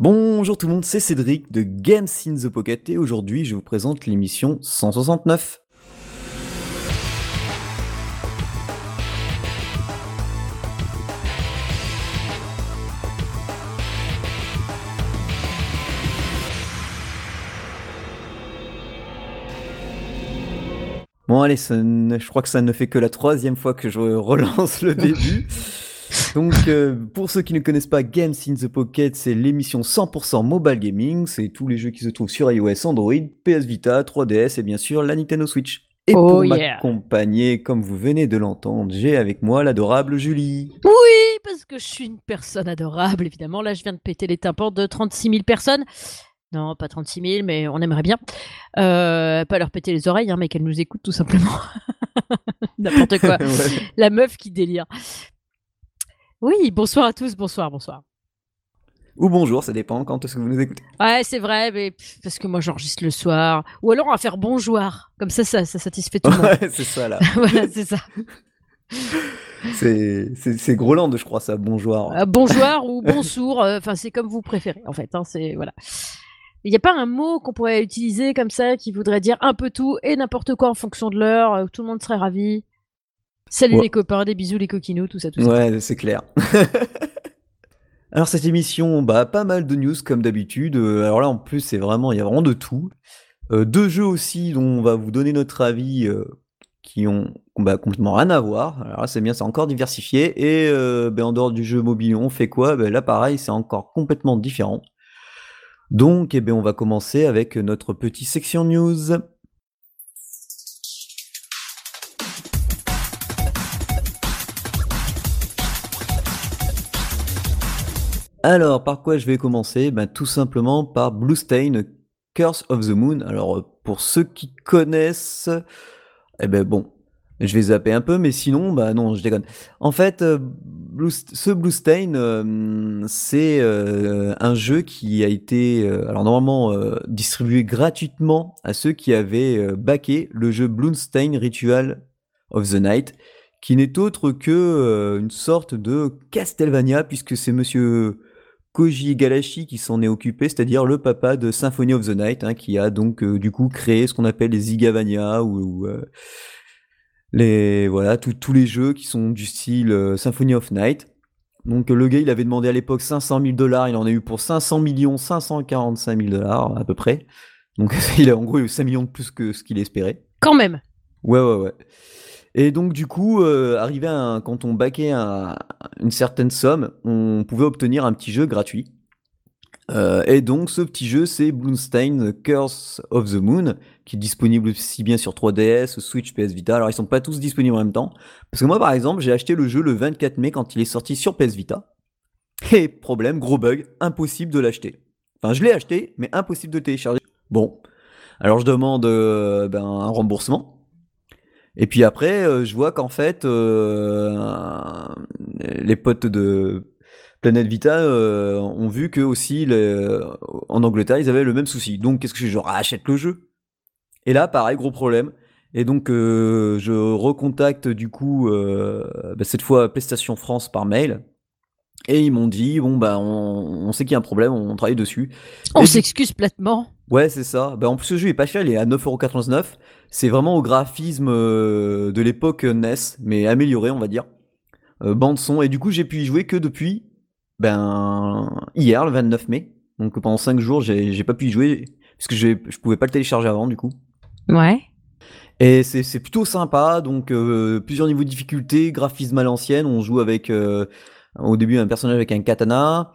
Bonjour tout le monde, c'est Cédric de Games in the Pocket et aujourd'hui je vous présente l'émission 169. Bon allez, je crois que ça ne fait que la troisième fois que je relance le début. Donc, euh, pour ceux qui ne connaissent pas Games in the Pocket, c'est l'émission 100% mobile gaming. C'est tous les jeux qui se trouvent sur iOS, Android, PS Vita, 3DS et bien sûr la Nintendo Switch. Et Oh, pour yeah. m'accompagner, comme vous venez de l'entendre, j'ai avec moi l'adorable Julie. Oui, parce que je suis une personne adorable, évidemment. Là, je viens de péter les tympans de 36 000 personnes. Non, pas 36 000, mais on aimerait bien. Euh, pas leur péter les oreilles, hein, mais qu'elles nous écoutent tout simplement. N'importe quoi. Ouais. La meuf qui délire. Oui, bonsoir à tous, bonsoir, bonsoir. Ou bonjour, ça dépend quand est-ce que vous nous écoutez. Ouais, c'est vrai, mais pff, parce que moi j'enregistre le soir. Ou alors on va faire bonjour. Comme ça, ça, ça satisfait tout le monde. Ouais, c'est ça là. voilà, c'est ça. C'est Groland, je crois, ça, bonjour. Euh, bonjour ou bonsour, euh, enfin c'est comme vous préférez en fait. hein, c'est voilà. Il n'y a pas un mot qu'on pourrait utiliser comme ça qui voudrait dire un peu tout et n'importe quoi en fonction de l'heure, euh, où tout le monde serait ravi. Salut Ouais. les copains, des bisous les coquinous, tout ça, tout ça. Ouais, c'est clair. Alors cette émission, bah pas mal de news comme d'habitude. Euh, Alors là en plus c'est vraiment, il y a vraiment de tout. Euh, deux jeux aussi dont on va vous donner notre avis euh, qui ont bah, complètement rien à voir. Alors là c'est bien, c'est encore diversifié. Et euh, ben, en dehors du jeu mobile, on fait quoi? Ben, Là pareil, c'est encore complètement différent. Donc eh ben, on va commencer avec notre petite section news. Alors, par quoi je vais commencer? Ben, Tout simplement par Blue Stain, Curse of the Moon. Alors, euh, pour ceux qui connaissent, eh ben bon, je vais zapper un peu, mais sinon, bah non, je déconne. En fait, euh, ce Blue Stain, euh, c'est un jeu qui a été, alors normalement, distribué gratuitement à ceux qui avaient backé le jeu Blue Stain Ritual of the Night, qui n'est autre que une sorte de Castlevania, puisque c'est monsieur Koji Igarashi qui s'en est occupé, c'est-à-dire le papa de Symphony of the Night, hein, qui a donc euh, du coup créé ce qu'on appelle les Igavania ou, ou, euh, les voilà tous tous les jeux qui sont du style euh, Symphony of Night. Donc le gars il avait demandé à l'époque 500 000 dollars, il en a eu pour 500 millions 545 000 dollars à peu près. Donc il a en gros eu 5 millions de plus que ce qu'il espérait. Quand même. Ouais, ouais, ouais. Et donc, du coup, euh, arrivé à un- quand on baquait un- une certaine somme, on pouvait obtenir un petit jeu gratuit. Euh, et donc, ce petit jeu, c'est Bloomstein Curse of the Moon, qui est disponible aussi bien sur 3DS, Switch, PS Vita. Alors, ils sont pas tous disponibles en même temps. Parce que moi, par exemple, j'ai acheté le jeu le 24 mai quand il est sorti sur PS Vita. Et problème, gros bug, impossible de l'acheter. Enfin, je l'ai acheté, mais impossible de télécharger. Bon. Alors, je demande euh, ben, un remboursement. Et puis après, euh, je vois qu'en fait, euh, les potes de Planète Vita euh, ont vu que aussi les- en Angleterre, ils avaient le même souci. Donc, qu'est-ce que je fais? Je rachète le jeu. Et là, pareil, gros problème. Et donc, euh, je recontacte du coup euh, bah, cette fois PlayStation France par mail. Et ils m'ont dit bon bah on, on sait qu'il y a un problème, on travaille dessus. On s'excuse platement. Ouais, c'est ça. Bah, en plus, ce jeu est pas cher, il est à 9,99€. C'est vraiment au graphisme euh, de l'époque NES, mais amélioré, on va dire. Euh, bande son. Et du coup, j'ai pu y jouer que depuis ben hier, le 29 mai. Donc pendant 5 jours, j'ai pas pu y jouer parce que je pouvais pas le télécharger avant, du coup. Ouais. Et c'est c'est plutôt sympa, donc euh, plusieurs niveaux de difficulté, graphisme à l'ancienne, on joue avec euh, au début un personnage avec un katana,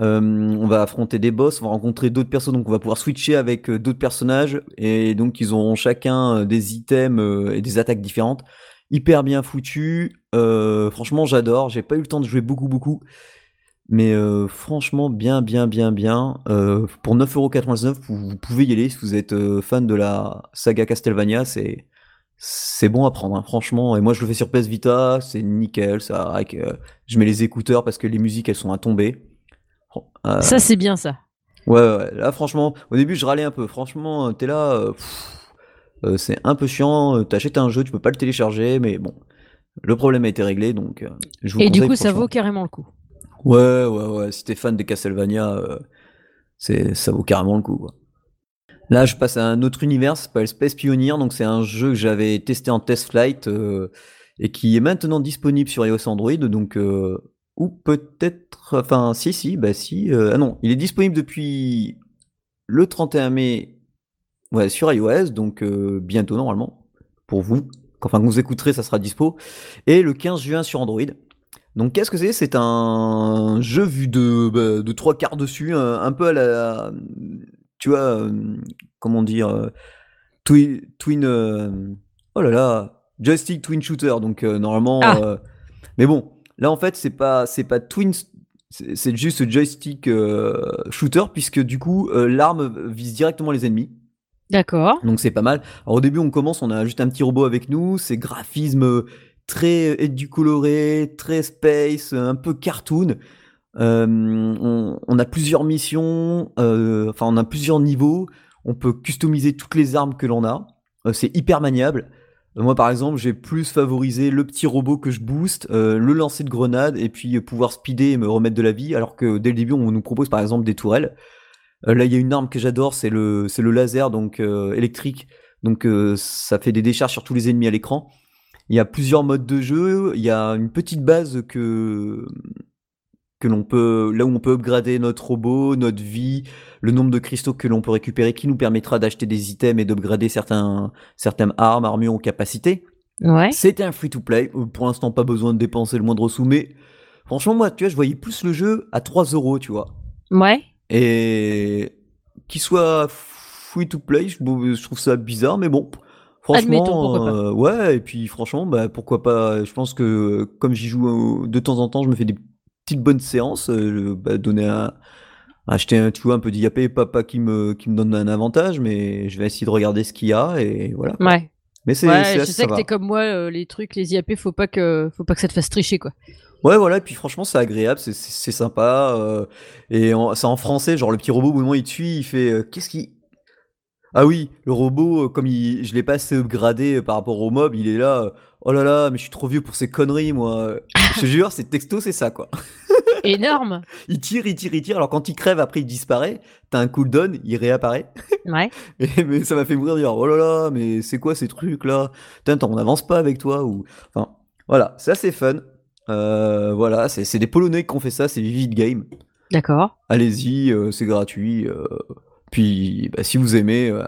euh, on va affronter des boss, on va rencontrer d'autres personnes, donc on va pouvoir switcher avec euh, d'autres personnages, et donc ils auront chacun euh, des items et des attaques différentes, hyper bien foutu, franchement j'adore, j'ai pas eu le temps de jouer beaucoup beaucoup, mais franchement bien bien bien bien, pour 9,99€, vous, vous pouvez y aller si vous êtes fan de la saga Castlevania, c'est bon à prendre, hein, franchement. Et moi, je le fais sur PS Vita, c'est nickel. Ça, avec, je mets les écouteurs parce que les musiques, elles sont à tomber. Euh, Ça, c'est bien ça. ouais, ouais, là, franchement, au début, je râlais un peu. Franchement, euh, t'es là, euh, euh, c'est un peu chiant. T'achètes un jeu, tu peux pas le télécharger, mais bon, le problème a été réglé, donc je vous Et du coup, ça vaut carrément le coup. Ouais, ouais, ouais. Si t'es fan des Castlevania, c'est ça vaut carrément le coup. Quoi. Là, je passe à un autre univers, ça s'appelle Space Pioneer, donc c'est un jeu que j'avais testé en test flight et qui est maintenant disponible sur iOS Android, donc euh, ou peut-être, enfin si si, bah si, euh, ah non, il est disponible depuis le 31 mai, ouais, sur iOS, donc bientôt normalement pour vous. Enfin, quand vous écouterez, ça sera dispo. Et le 15 juin sur Android. Donc qu'est-ce que c'est? C'est un jeu vu de, bah, de trois quarts dessus, un, peu à la... Tu vois, euh, comment dire euh, Twin... twin euh, oh là là Joystick Twin Shooter, donc normalement... Ah. mais bon, là en fait c'est pas, c'est pas Twin... C'est juste joystick shooter, puisque du coup l'arme vise directement les ennemis. D'accord. Donc c'est pas mal. Alors au début on commence, on a juste un petit robot avec nous, c'est graphisme très éducoloré, très space, un peu cartoon. Euh, on, a plusieurs missions, euh, enfin on a plusieurs niveaux. On peut customiser toutes les armes que l'on a. Euh, c'est hyper maniable. Moi par exemple, j'ai plus favorisé le petit robot que je booste, le lancer de grenade et puis pouvoir speeder et me remettre de la vie. Alors que dès le début, on nous propose par exemple des tourelles. là, il y a une arme que j'adore, c'est le, c'est le laser donc électrique. Donc ça fait des décharges sur tous les ennemis à l'écran. Il y a plusieurs modes de jeu. Il y a une petite base que que l'on peut, là où on peut upgrader notre robot, notre vie, le nombre de cristaux que l'on peut récupérer, qui nous permettra d'acheter des items et d'upgrader certains, certaines armes, armures ou capacités. Ouais. C'était un free-to-play. Euh, pour l'instant, pas besoin de dépenser le moindre sou, mais franchement, moi, tu vois, je voyais plus le jeu à 3 euros, tu vois. Ouais. Et qu'il soit free-to-play, je trouve ça bizarre, mais bon. Franchement, euh, ouais, et puis franchement, bah, pourquoi pas. Je pense que comme j'y joue euh, de temps en temps, je me fais des petites bonnes séances, euh, bah, donner un, acheter un, tu vois, un peu d'IAP, pas qui me, qui me donne un avantage, mais je vais essayer de regarder ce qu'il y a et voilà. Ouais. Mais c'est, ouais, je sais que t'es comme moi, les trucs, les IAP, faut pas que, faut pas que ça te fasse tricher, quoi. Ouais, voilà, et puis franchement, c'est agréable, c'est, sympa, et c'est en français, genre le petit robot, au moment il te suit, il fait, qu'est-ce qui, ah oui, le robot, euh, comme il, je l'ai pas assez upgradé euh, par rapport au mob, il est là. Euh, oh là là, mais je suis trop vieux pour ces conneries, moi. je te jure, c'est texto, c'est ça, quoi. Énorme. il tire, il tire, il tire. Alors quand il crève, après il disparaît. T'as un cooldown, il réapparaît. Ouais. mais ça m'a fait mourir dire oh là là, mais c'est quoi ces trucs là Putain, on n'avance pas avec toi ou. Enfin, voilà, c'est assez fun. voilà, c'est des Polonais qui ont fait ça, c'est Vivid Game. D'accord. Allez-y, c'est gratuit. Puis, bah, si vous aimez euh,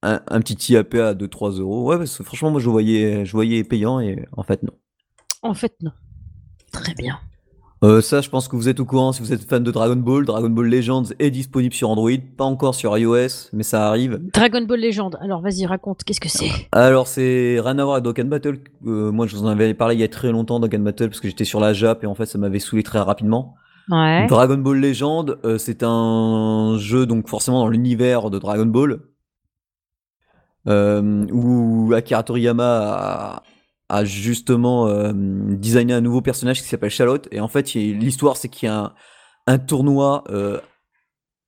un, petit IAP à 2-3 euros, ouais, parce que franchement, moi, je voyais, je voyais payant et en fait, non. En fait, non. Très bien. Euh, ça, je pense que vous êtes au courant si vous êtes fan de Dragon Ball. Dragon Ball Legends est disponible sur Android, pas encore sur iOS, mais ça arrive. Dragon Ball Legends, alors vas-y, raconte, qu'est-ce que c'est? Alors, c'est rien à voir avec Dokkan Battle. Euh, moi, je vous en avais parlé il y a très longtemps, Dokkan Battle, parce que j'étais sur la Jap et en fait, ça m'avait saoulé très rapidement. Dragon Ball Legend, euh, c'est un jeu donc forcément dans l'univers de Dragon Ball, euh, où Akira Toriyama a, justement euh, designé un nouveau personnage qui s'appelle Charlotte. Et en fait, l'histoire c'est qu'il y a un, tournoi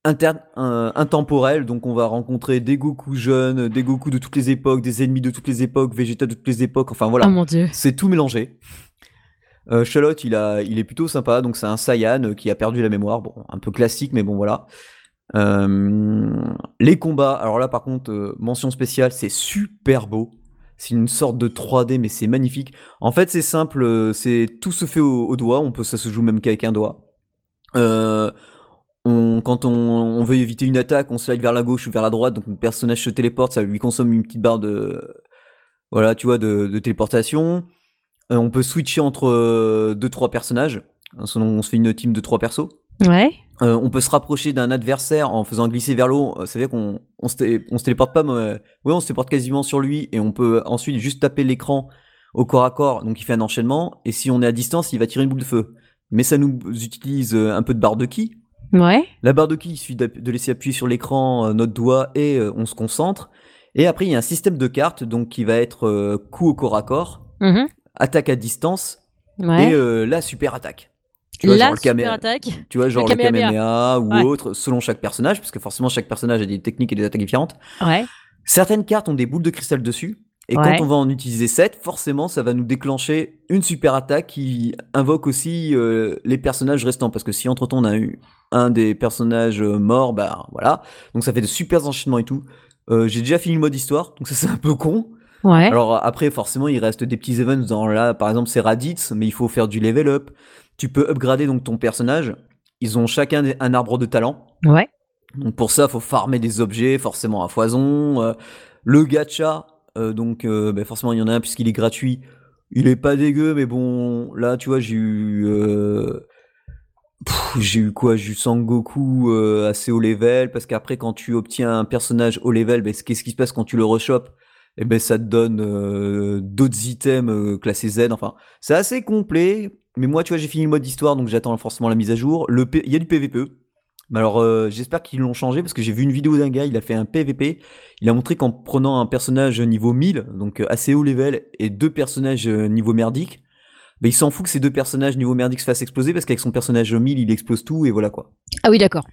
interne, intemporel, donc on va rencontrer des Goku jeunes, des Goku de toutes les époques, des ennemis de toutes les époques, Vegeta de toutes les époques. Enfin voilà, oh c'est tout mélangé. Euh, Charlotte, il, a, il est plutôt sympa, donc c'est un Saiyan euh, qui a perdu la mémoire. Bon, un peu classique, mais bon, voilà. Euh, les combats, alors là, par contre, mention spéciale, c'est super beau. C'est une sorte de 3D, mais c'est magnifique. En fait, c'est simple, c'est tout se fait au, doigt. On peut, ça se joue même qu'avec un doigt. On, quand on, veut éviter une attaque, on slide vers la gauche ou vers la droite, donc le personnage se téléporte, ça lui consomme une petite barre de, voilà, tu vois, de téléportation. Euh, on peut switcher entre 2 euh, deux trois personnages. On se fait une team de trois persos. Ouais. Euh, on peut se rapprocher d'un adversaire en faisant glisser vers l'eau. Ça veut dire qu'on on se, téléporte pas, mais ouais, on se téléporte quasiment sur lui et on peut ensuite juste taper l'écran au corps à corps. Donc il fait un enchaînement et si on est à distance, il va tirer une boule de feu. Mais ça nous utilise un peu de barre de ki. Ouais. La barre de ki, il suffit de laisser appuyer sur l'écran notre doigt et on se concentre. Et après, il y a un système de cartes donc qui va être coup au corps à corps. Mm-hmm attaque à distance et euh, la super attaque. Tu vois, genre le attaque. Tu vois, genre le, Kamehameha ou autre, selon chaque personnage, parce que forcément chaque personnage a des techniques et des attaques différentes. Ouais. Certaines cartes ont des boules de cristal dessus. Et quand on va en utiliser 7, forcément, ça va nous déclencher une super attaque qui invoque aussi euh, les personnages restants. Parce que si entre-temps on a eu un des personnages euh, morts, bah voilà. Donc ça fait de super enchaînements et tout. Euh, j'ai déjà fini le mode histoire, donc ça c'est un peu con. Ouais. Alors après, forcément, il reste des petits events dans là, par exemple, c'est Raditz, mais il faut faire du level up. Tu peux upgrader donc ton personnage. Ils ont chacun un arbre de talent. Ouais. Donc pour ça, faut farmer des objets, forcément à foison. Euh, le gacha, euh, donc euh, ben, forcément il y en a un puisqu'il est gratuit. Il est pas dégueu, mais bon, là tu vois, j'ai eu, j'ai eu quoi? J'ai eu Sangoku euh, assez haut level parce qu'après quand tu obtiens un personnage haut level, ben, qu'est-ce qui se passe quand tu le rechopes Et ben ça te donne euh, d'autres items euh, classés Z. Enfin, c'est assez complet. Mais moi, tu vois, j'ai fini le mode histoire, donc j'attends forcément la mise à jour. Le P- il y a du PVP. Mais alors, euh, j'espère qu'ils l'ont changé parce que j'ai vu une vidéo d'un gars, il a fait un PVP. Il a montré qu'en prenant un personnage niveau 1000, donc assez haut level, et deux personnages niveau merdique, bah, il s'en fout que ces deux personnages niveau merdique se fassent exploser parce qu'avec son personnage 1000, il explose tout et voilà quoi. Ah oui, d'accord.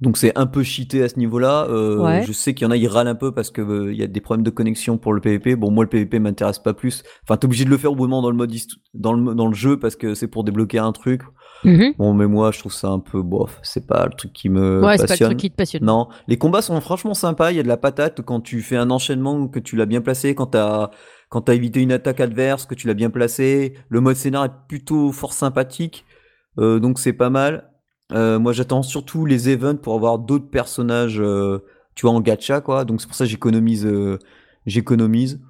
Donc c'est un peu cheaté à ce niveau-là. Euh, Ouais. Je sais qu'il y en a, ils râlent un peu parce que euh, il y a des problèmes de connexion pour le PVP. Bon, moi le PVP m'intéresse pas plus. Enfin, t'es obligé de le faire au bout d'un moment dans le mode dans le dans le jeu parce que c'est pour débloquer un truc. Mhm. Bon, mais moi je trouve ça un peu bof. C'est pas le truc qui me ouais, c'est pas le truc qui te passionne. Non, les combats sont franchement sympas. Il y a de la patate quand tu fais un enchaînement, que tu l'as bien placé, quand t'as quand t'as évité une attaque adverse, que tu l'as bien placé. Le mode scénar est plutôt fort sympathique, euh, donc c'est pas mal. Euh, moi, j'attends surtout les events pour avoir d'autres personnages, euh, tu vois, en gacha quoi. Donc c'est pour ça que j'économise, j'économise.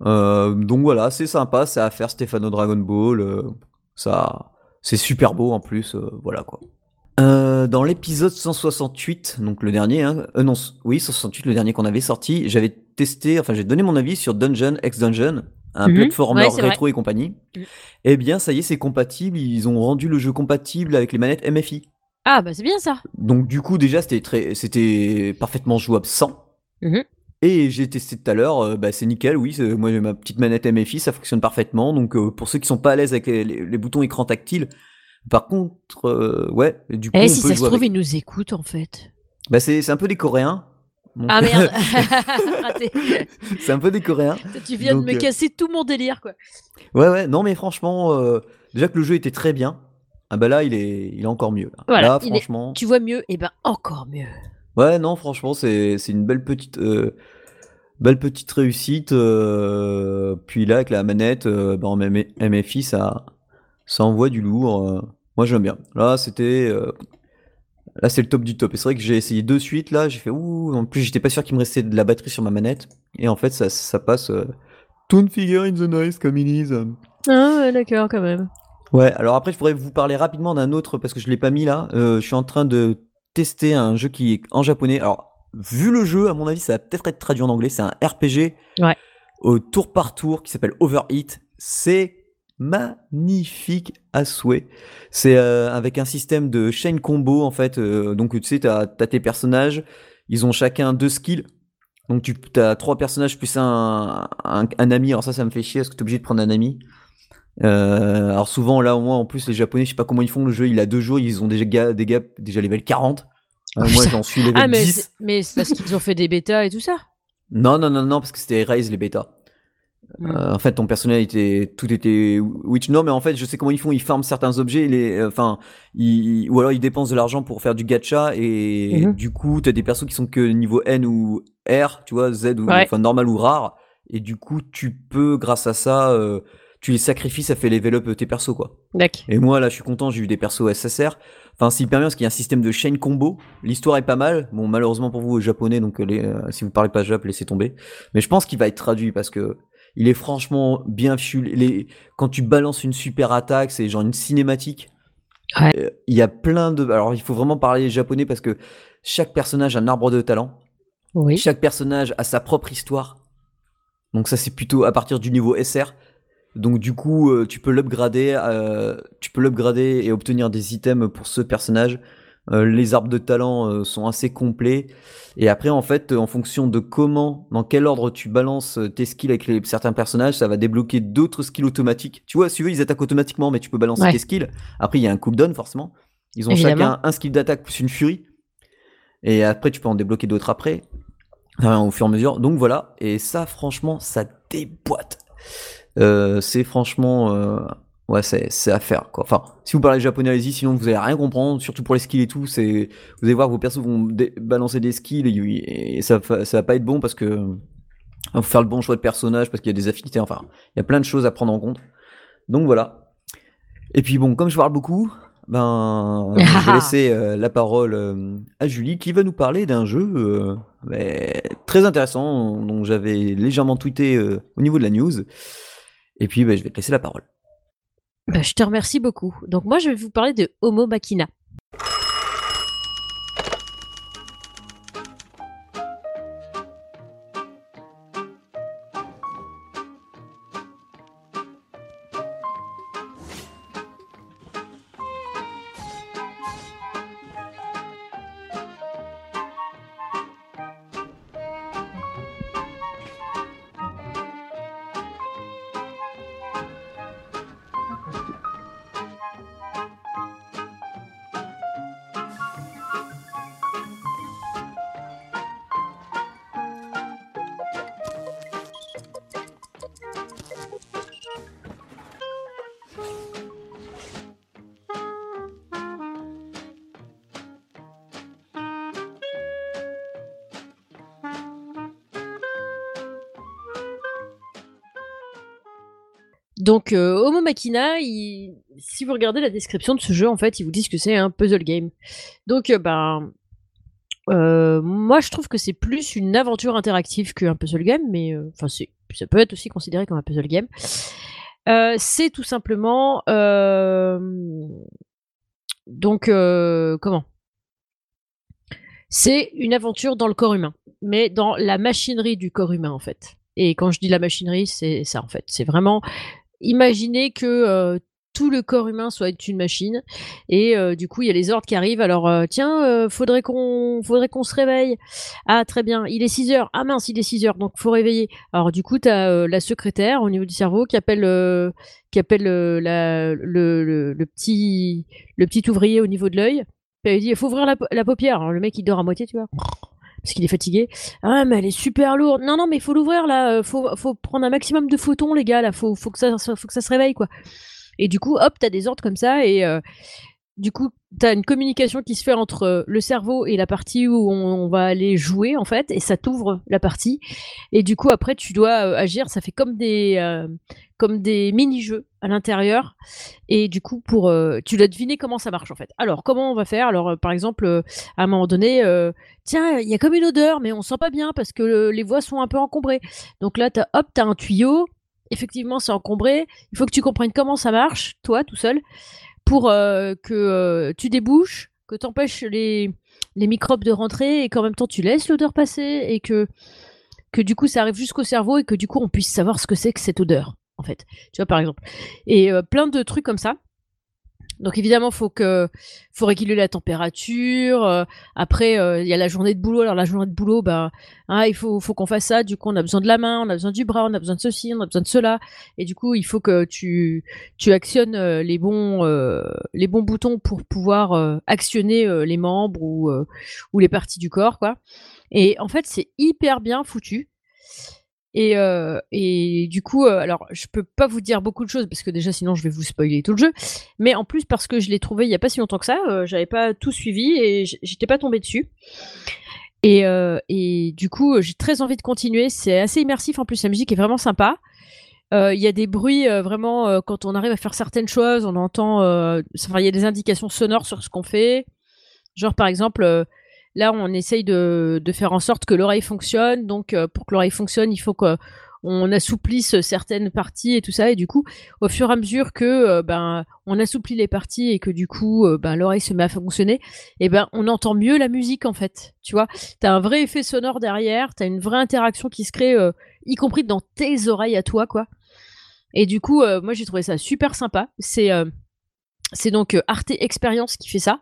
Donc voilà, c'est sympa, c'est à faire Stefano Dragon Ball. ça, c'est super beau en plus, voilà quoi. Euh, dans l'épisode 168, donc le dernier, hein, euh, non, oui, 168, le dernier qu'on avait sorti, j'avais testé, enfin j'ai donné mon avis sur Dungeon X Dungeon, un platformer Ouais, c'est vrai. rétro et compagnie. Mhm. Eh bien, ça y est, c'est compatible. Ils ont rendu le jeu compatible avec les manettes MFI. Ah, bah c'est bien ça. Donc du coup, déjà, c'était très, c'était parfaitement jouable sans. Mhm. Et j'ai testé tout à l'heure, euh, bah, c'est nickel, oui. Moi, j'ai ma petite manette MFI, ça fonctionne parfaitement. Donc, euh, pour ceux qui sont pas à l'aise avec les, les- les boutons écran tactile, par contre, euh, ouais, du coup, Eh, on si peut ça se trouve, avec. ils nous écoutent en fait. Bah, c'est un peu des Coréens. Donc, Ah merde, c'est un peu des Coréens. Tu viens Donc, de me euh, casser tout mon délire quoi. Ouais, ouais, non, mais franchement, euh, déjà que le jeu était très bien. Ah bah là, il est, il est encore mieux. Là, Voilà, Là, il est- franchement. Tu vois mieux, et ben encore mieux. Ouais, non, franchement, c'est une belle petite, euh, belle petite réussite. puis là, avec la manette, bah, en M- MFI, ça, ça envoie du lourd. Moi, j'aime bien. Là, c'était, euh, là, c'est le top du top. Et c'est vrai que j'ai essayé deux suites. Là, j'ai fait ouh. En plus, j'étais pas sûr qu'il me restait de la batterie sur ma manette. Et en fait, ça, ça passe. Euh, Toon figure in the noise comme il is. Ah ouais, d'accord quand même. Ouais, alors après, je pourrais vous parler rapidement d'un autre parce que je l'ai pas mis là. Euh, je suis en train de tester un jeu qui est en japonais. Alors, vu le jeu, à mon avis, ça va peut-être être traduit en anglais. C'est un RPG Ouais. au tour par tour qui s'appelle Overheat. C'est magnifique à souhait. C'est euh, avec un système de chain combo en fait. Euh, donc, tu sais, t'as as tes personnages, ils ont chacun deux skills. Donc, tu as trois personnages plus un, un, un ami. Alors, ça, ça me fait chier parce que tu es obligé de prendre un ami. Euh, alors souvent là au moins en plus les japonais je sais pas comment ils font le jeu il a deux jours ils ont déjà des gars déjà level 40 Euh, Oh, moi j'en suis level Ah mais 10 c'est- mais c'est parce qu'ils ont fait des bêtas et tout ça. non non non non parce que c'était Rise les bêtas Hmm. Euh, en fait ton personnel était tout était witch non mais en fait je sais comment ils font ils farment certains objets les euh, enfin ils, ou alors ils dépensent de l'argent pour faire du gacha et Mhm. du coup t'as des persos qui sont que niveau N ou R tu vois Z ou Ouais. enfin normal ou rare et du coup tu peux grâce à ça euh, tu les sacrifies ça fait level up tes persos quoi D'accord. Et moi, là, je suis content, j'ai eu des persos SSR. Enfin, c'est hyper bien parce qu'il y a un système de chain combo. L'histoire est pas mal. Bon, malheureusement pour vous, japonais, donc euh, les, euh, si vous parlez pas jap, laissez tomber. Mais je pense qu'il va être traduit parce que il est franchement bien fichu. Les, quand tu balances une super attaque, c'est genre une cinématique. Ouais. Euh, Il y a plein de. Alors, il faut vraiment parler japonais parce que chaque personnage a un arbre de talent. Oui. Chaque personnage a sa propre histoire. Donc ça c'est plutôt à partir du niveau SR. Donc du coup euh, tu peux l'upgrader, euh, tu peux l'upgrader et obtenir des items pour ce personnage. Euh, les arbres de talent euh, sont assez complets. Et après en fait en fonction de comment, dans quel ordre tu balances euh, tes skills avec les, certains personnages, ça va débloquer d'autres skills automatiques. Tu vois, si tu veux ils attaquent automatiquement, mais tu peux balancer Ouais. tes skills. Après il y a un cooldown forcément. Ils ont Évidemment. chacun un skill d'attaque plus une furie. Et après tu peux en débloquer d'autres après. Enfin, au fur et à mesure. Donc voilà, et ça franchement, ça déboîte. Euh, c'est franchement euh, ouais, c'est à faire quoi. Enfin, si vous parlez japonais, allez-y, sinon vous allez rien comprendre, surtout pour les skills et tout. C'est, vous allez voir, vos persos vont balancer des skills et, ça, ça va pas être bon parce que faut faire le bon choix de personnage parce qu'il y a des affinités. Enfin, il y a plein de choses à prendre en compte. Donc voilà. Et puis bon, comme je parle beaucoup, ben, je vais laisser euh, la parole euh, à Julie qui va nous parler d'un jeu euh, très intéressant dont j'avais légèrement tweeté au niveau de la news. Et puis, ben, je vais te laisser la parole. Bah, je te remercie beaucoup. Donc moi, je vais vous parler de Homo Machina. Donc, euh, Homo Machina, si vous regardez la description de ce jeu, en fait, ils vous disent que c'est un puzzle game. Donc, euh, ben, euh, moi, je trouve que c'est plus une aventure interactive qu'un puzzle game, mais enfin, ça peut être aussi considéré comme un puzzle game. c'est tout simplement, donc, comment? C'est une aventure dans le corps humain, mais dans la machinerie du corps humain, en fait. Et quand je dis la machinerie, c'est ça en fait. C'est vraiment imaginez que tout le corps humain soit une machine et du coup il y a les ordres qui arrivent. Alors tiens faudrait qu'on faudrait qu'on se réveille. Ah très bien il est 6 heures. Ah mince il est 6 heures donc faut réveiller. Alors du coup tu as la secrétaire au niveau du cerveau qui appelle qui le, petit ouvrier au niveau de l'œil. Elle dit il faut ouvrir la, la paupière. Alors le mec il dort à moitié tu vois parce qu'il est fatigué. Ah, mais elle est super lourde. Non, non, mais il faut l'ouvrir là. Euh, faut, faut prendre un maximum de photons, les gars. Là, faut, que ça se réveille, quoi. Et du coup, hop, t'as des ordres comme ça et euh, du coup, t'as une communication qui se fait entre euh, le cerveau et la partie où on, va aller jouer en fait, et ça t'ouvre la partie. Et du coup, après, tu dois agir. Ça fait comme des comme des mini-jeux à l'intérieur. Et du coup, pour euh, tu dois deviner comment ça marche en fait. Alors, comment on va faire? Alors, euh, par exemple, euh, à un moment donné, tiens, il y a comme une odeur, mais on sent pas bien parce que les voies sont un peu encombrées. Donc là, hop, tu as un tuyau. Effectivement, c'est encombré. Il faut que tu comprennes comment ça marche, toi, tout seul, pour que tu débouches, que tu empêches les, microbes de rentrer et qu'en même temps, tu laisses l'odeur passer et que du coup ça arrive jusqu'au cerveau et que du coup on puisse savoir ce que c'est que cette odeur en fait. Tu vois, par exemple. Et euh, plein de trucs comme ça. Donc évidemment, faut que faut réguler la température. Euh, après, euh, il y a la journée de boulot. Alors la journée de boulot, ben, il faut faut qu'on fasse ça. Du coup, on a besoin de la main, on a besoin du bras, on a besoin de ceci, on a besoin de cela. Et du coup, il faut que tu tu actionnes les bons les bons boutons pour pouvoir actionner les membres ou ou les parties du corps, quoi. Et en fait, c'est hyper bien foutu. Et, euh, et, du coup, euh, alors je peux pas vous dire beaucoup de choses parce que déjà sinon je vais vous spoiler tout le jeu. Mais en plus parce que je l'ai trouvé il y a pas si longtemps que ça, euh, j'avais pas tout suivi et j'étais pas tombé dessus. Et, et du coup, j'ai très envie de continuer. C'est assez immersif en plus, la musique est vraiment sympa. Il y a des bruits vraiment quand on arrive à faire certaines choses, on entend. Enfin, il y a des indications sonores sur ce qu'on fait. Genre par exemple Là, on essaye de, faire en sorte que l'oreille fonctionne. Donc, euh, pour que l'oreille fonctionne, il faut qu'on assouplisse certaines parties et tout ça. Et du coup, au fur et à mesure que euh, ben on assouplit les parties et que du coup euh, ben l'oreille se met à fonctionner, et ben on entend mieux la musique en fait. Tu vois, t'as un vrai effet sonore derrière, t'as une vraie interaction qui se crée, y compris dans tes oreilles à toi, quoi. Et du coup, moi j'ai trouvé ça super sympa. C'est c'est donc Arte Experience qui fait ça.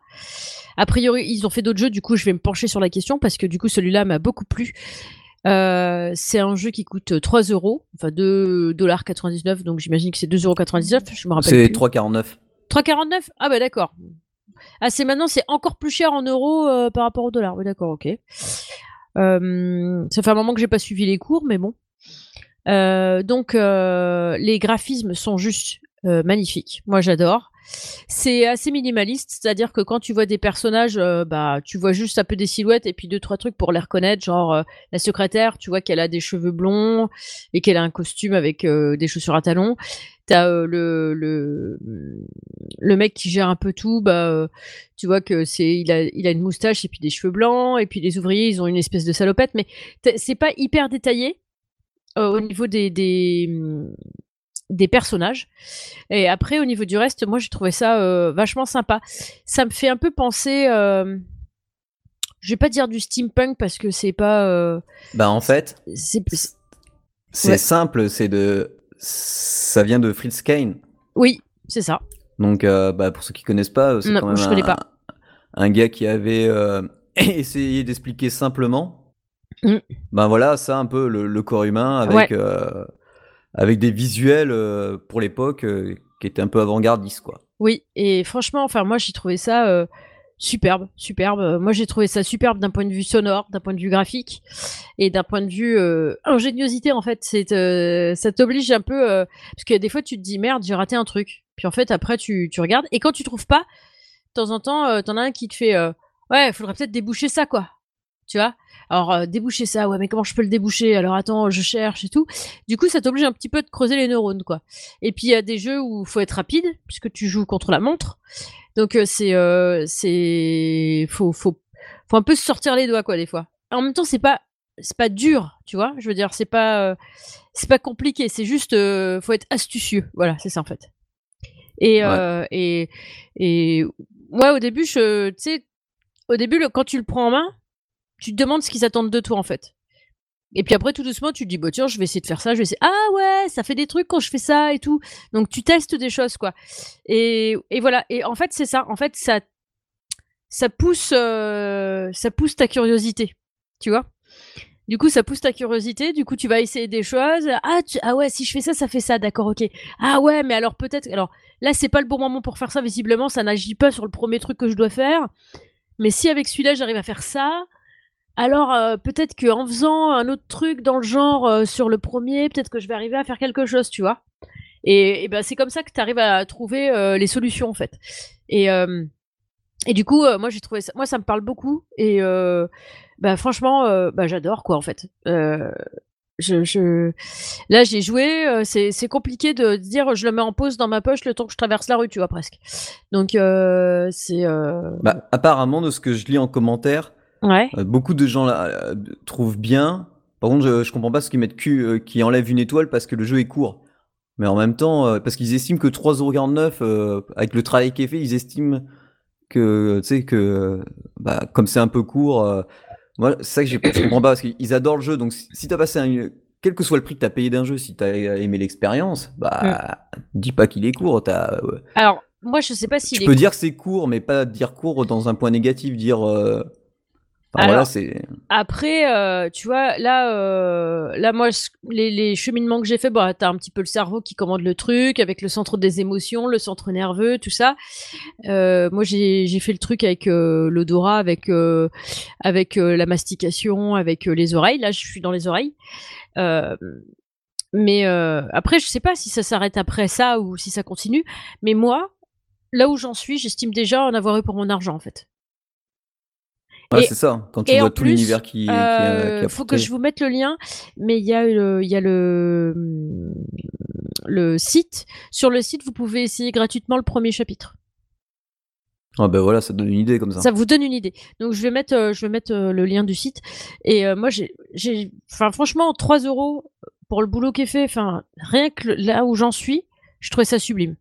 A priori, ils ont fait d'autres jeux, du coup, je vais me pencher sur la question parce que du coup, celui-là m'a beaucoup plu. Euh, c'est un jeu qui coûte 3 euros, enfin 2,99$, donc j'imagine que c'est 2,99€, je me rappelle. C'est 3,49€. 3,49 Ah bah d'accord. Ah c'est maintenant c'est encore plus cher en euros euh, par rapport au dollar. Oui d'accord, ok. Euh, ça fait un moment que j'ai pas suivi les cours, mais bon. donc les graphismes sont juste magnifique. Moi, j'adore. C'est assez minimaliste, c'est-à-dire que quand tu vois des personnages, bah, tu vois juste un peu des silhouettes et puis deux trois trucs pour les reconnaître, genre la secrétaire, tu vois qu'elle a des cheveux blonds et qu'elle a un costume avec des chaussures à talons. T'as le, le mec qui gère un peu tout, bah tu vois que c'est il a il a une moustache et puis des cheveux blancs et puis les ouvriers ils ont une espèce de salopette, mais c'est pas hyper détaillé au niveau des, des des personnages. Et après, au niveau du reste, moi, j'ai trouvé ça euh, vachement sympa. Ça me fait un peu penser. Euh, je vais pas dire du steampunk parce que c'est pas. Euh, bah, en fait. C'est simple, c'est de. Ça vient de Fritz Kane. Oui, c'est ça. Donc, bah, pour ceux qui connaissent pas, c'est quand même un, pas. un, gars qui avait essayé d'expliquer simplement. Mm. Ben voilà, ça un peu le, corps humain avec avec des visuels euh, pour l'époque euh, qui étaient un peu avant-gardistes, quoi. Oui, et franchement, enfin moi j'ai trouvé ça euh, superbe, superbe. Moi j'ai trouvé ça superbe d'un point de vue sonore, d'un point de vue graphique et d'un point de vue ingéniosité en fait. C'est ça t'oblige un peu parce que des fois tu te dis merde j'ai raté un truc. Puis en fait après tu, regardes et quand tu trouves pas, de temps en temps t'en as un qui te fait ouais faudrait peut-être déboucher ça quoi tu vois. Alors euh, déboucher ça, ouais, mais comment je peux le déboucher? Alors attends, je cherche et tout. Du coup, ça t'oblige un petit peu de creuser les neurones, quoi. Et puis il y a des jeux où il faut être rapide puisque tu joues contre la montre. Donc euh, c'est euh, c'est faut faut faut un peu se sortir les doigts, quoi, des fois. En même temps, c'est pas c'est pas dur, tu vois. Je veux dire, c'est pas c'est pas compliqué. C'est juste faut être astucieux. Voilà, c'est ça en fait. Et et et moi au début, je tu sais au début, quand tu le prends en main, tu te demandes ce qu'ils attendent de toi en fait. Et puis après, tout doucement, tu te dis, bah tiens, je vais essayer de faire ça, je vais essayer. Ah ouais, ça fait des trucs quand je fais ça et tout. Donc tu testes des choses, quoi. Et, et voilà. Et en fait, c'est ça. En fait, ça, ça pousse, euh, ça pousse ta curiosité. Tu vois Du coup, ça pousse ta curiosité. Du coup, tu vas essayer des choses. Ah, ah ouais, si je fais ça, ça fait ça. D'accord, ok. Ah ouais, mais alors peut-être. Alors là, c'est pas le bon moment pour faire ça. Visiblement, ça n'agit pas sur le premier truc que je dois faire. Mais si avec celui-là, j'arrive à faire ça alors euh, peut-être qu'en faisant un autre truc dans le genre euh, sur le premier, peut-être que je vais arriver à faire quelque chose, tu vois. Et, ben c'est comme ça que tu arrives à trouver euh, les solutions en fait. Et et du coup, moi j'ai trouvé ça, moi ça me parle beaucoup et bah franchement, bah j'adore quoi en fait. Je, je, Là, j'ai joué. c'est compliqué de dire je le mets en pause dans ma poche le temps que je traverse la rue, tu vois, presque. Donc, c'est. Bah, apparemment, de ce que je lis en commentaire, Ouais. Euh, beaucoup de gens là, euh, trouvent bien. Par contre, je, je comprends pas ce qu'ils mettent Q, euh, qui enlève une étoile parce que le jeu est court. Mais en même temps, parce qu'ils estiment que 3,49€ avec le travail qui est fait, ils estiment que, tu sais, que bah, comme c'est un peu court, moi, c'est ça que je comprends pas parce qu'ils adorent le jeu. Donc, si, t'as passé un, quel que soit le prix que t'as payé d'un jeu, si t'as aimé l'expérience, bah, mm. dis pas qu'il est court. As, Alors, moi, je sais pas si. Tu peux dire c'est court, mais pas dire court dans un point négatif, dire après, euh, tu vois, là, euh, là moi, les, cheminements que j'ai fait, bah, t'as un petit peu le cerveau qui commande le truc, avec le centre des émotions, le centre nerveux, tout ça. Euh, moi, j'ai fait le truc avec l'odorat, avec, avec la mastication, avec les oreilles. Là, je suis dans les oreilles. mais après, je sais pas si ça s'arrête après ça ou si ça continue. Mais moi, là où j'en suis, j'estime déjà en avoir eu pour mon argent, en fait. Ouais, c'est ça. Quand tu vois tout l'univers qui, Il euh, faut que je vous mette le lien, mais il y a le, il y a le, le site. Sur le site, vous pouvez essayer gratuitement le premier chapitre. Ah ben voilà, ça donne une idée comme ça. Ça vous donne une idée. Donc je vais mettre, euh, je vais mettre euh, le lien du site. Et moi j'ai, j'ai, enfin franchement, 3 euros pour le boulot qui est fait. Enfin rien que là où j'en suis, je trouvais ça sublime.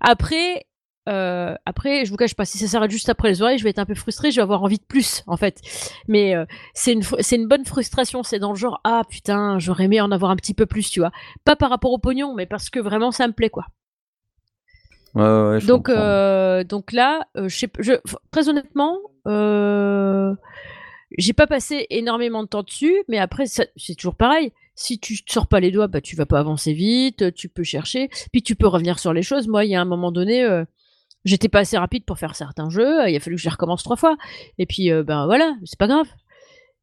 Après, euh, après, je vous cache pas, si ça s'arrête juste après les oreilles, je vais être un peu frustrée, je vais avoir envie de plus, en fait. Mais euh, c'est une, c'est une bonne frustration, c'est dans le genre, ah putain, j'aurais aimé en avoir un petit peu plus, tu vois. Pas par rapport au pognon, mais parce que vraiment ça me plaît, quoi. Ouais, ouais, je donc, euh, donc là, je, je, très honnêtement, j'ai pas passé énormément de temps dessus, mais après, c'est toujours pareil. Si tu te sors pas les doigts, bah, tu vas pas avancer vite, tu peux chercher, puis tu peux revenir sur les choses. Moi, il y a un moment donné, j'étais pas assez rapide pour faire certains jeux, il a fallu que je les recommence trois fois. Et puis, euh, ben voilà, c'est pas grave.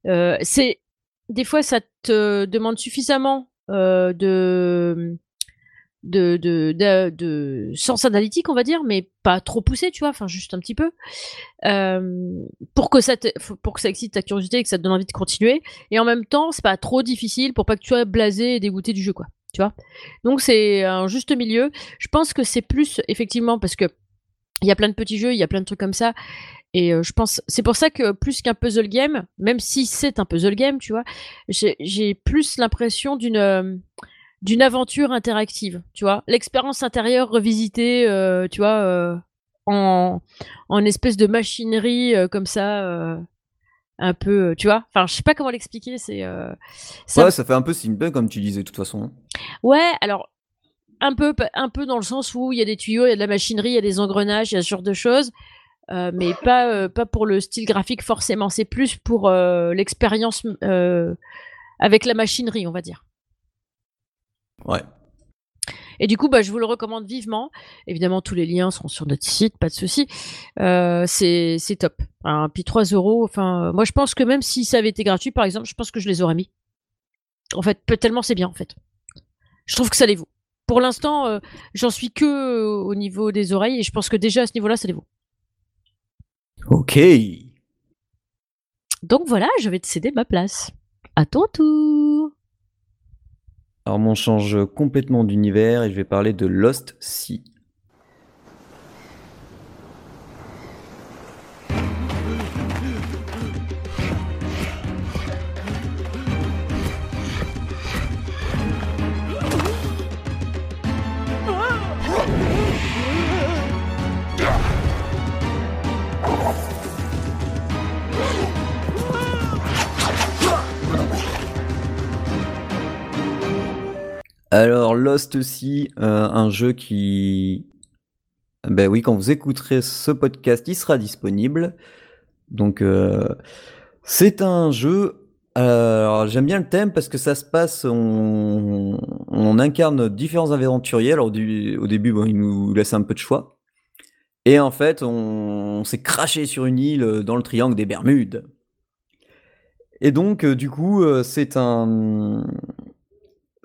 Euh, c'est des fois, ça te demande suffisamment euh, de de, de, de, sens analytique, on va dire, mais pas trop poussé, tu vois, enfin juste un petit peu, euh, pour que ça pour que ça excite ta curiosité et que ça te donne envie de continuer. Et en même temps, c'est pas trop difficile pour pas que tu sois blasé et dégoûté du jeu, quoi. Tu vois. Donc c'est un juste milieu. Je pense que c'est plus effectivement parce que il y a plein de petits jeux, il y a plein de trucs comme ça. Et euh, je pense, c'est pour ça que plus qu'un puzzle game, même si c'est un puzzle game, tu vois, j'ai plus l'impression d'une euh, d'une aventure interactive, tu vois, l'expérience intérieure revisitée, euh, tu vois, en, en espèce de machinerie comme ça, un peu, tu vois. Enfin, je sais pas comment l'expliquer. C'est ça... ouais, ça fait un peu simple comme tu disais de toute façon. Hein. Ouais, alors un peu, un peu dans le sens où il y a des tuyaux, il y a de la machinerie, il y a des engrenages, il y a ce genre de choses. mais pas, pas pour le style graphique forcément, c'est plus pour l'expérience avec la machinerie, on va dire. Ouais. Et du coup, bah, je vous le recommande vivement. Évidemment, tous les liens seront sur notre site, pas de souci. Euh, c'est top. puis 3 euros, enfin, moi je pense que même si ça avait été gratuit, par exemple, je pense que je les aurais mis. En fait, tellement c'est bien, en fait. Je trouve que ça les vaut. Pour l'instant, euh, j'en suis que euh, au niveau des oreilles et je pense que déjà à ce niveau-là, ça les vaut. Ok. Donc voilà, je vais te céder ma place. À ton tour. Alors, on change complètement d'univers et je vais parler de Lost Sea. Alors Lost aussi, euh, un jeu qui... Ben oui, quand vous écouterez ce podcast, il sera disponible. Donc euh, c'est un jeu... Alors j'aime bien le thème parce que ça se passe, on, incarne différents aventuriers. Alors au, début, bon, il nous laisse un peu de choix. Et en fait, on, s'est craché sur une île dans le triangle des Bermudes. Et donc, euh, du coup, c'est un,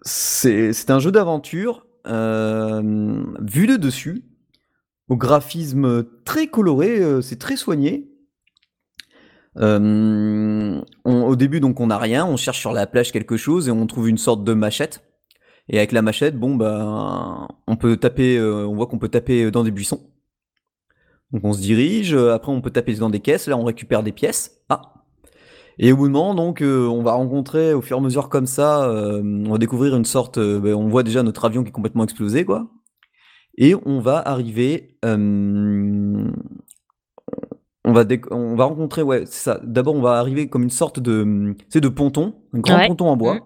c'est un jeu d'aventure euh, vu de dessus, au graphisme très coloré, euh, c'est très soigné. Euh, au début, donc, on n'a rien, on cherche sur la plage quelque chose et on trouve une sorte de machette. Et avec la machette, bon, ben, on peut taper, on voit qu'on peut taper dans des buissons. Donc on se dirige, après on peut taper dans des caisses, là on récupère des pièces. Ah, et au bout de moment, donc, euh, on va rencontrer au fur et à mesure comme ça, euh, on va découvrir une sorte, euh, ben, on voit déjà notre avion qui est complètement explosé, quoi. Et on va arriver, on va, on va rencontrer, ouais, c'est ça. D'abord, on va arriver comme une sorte de, c'est de ponton, un grand ponton en bois, mmh.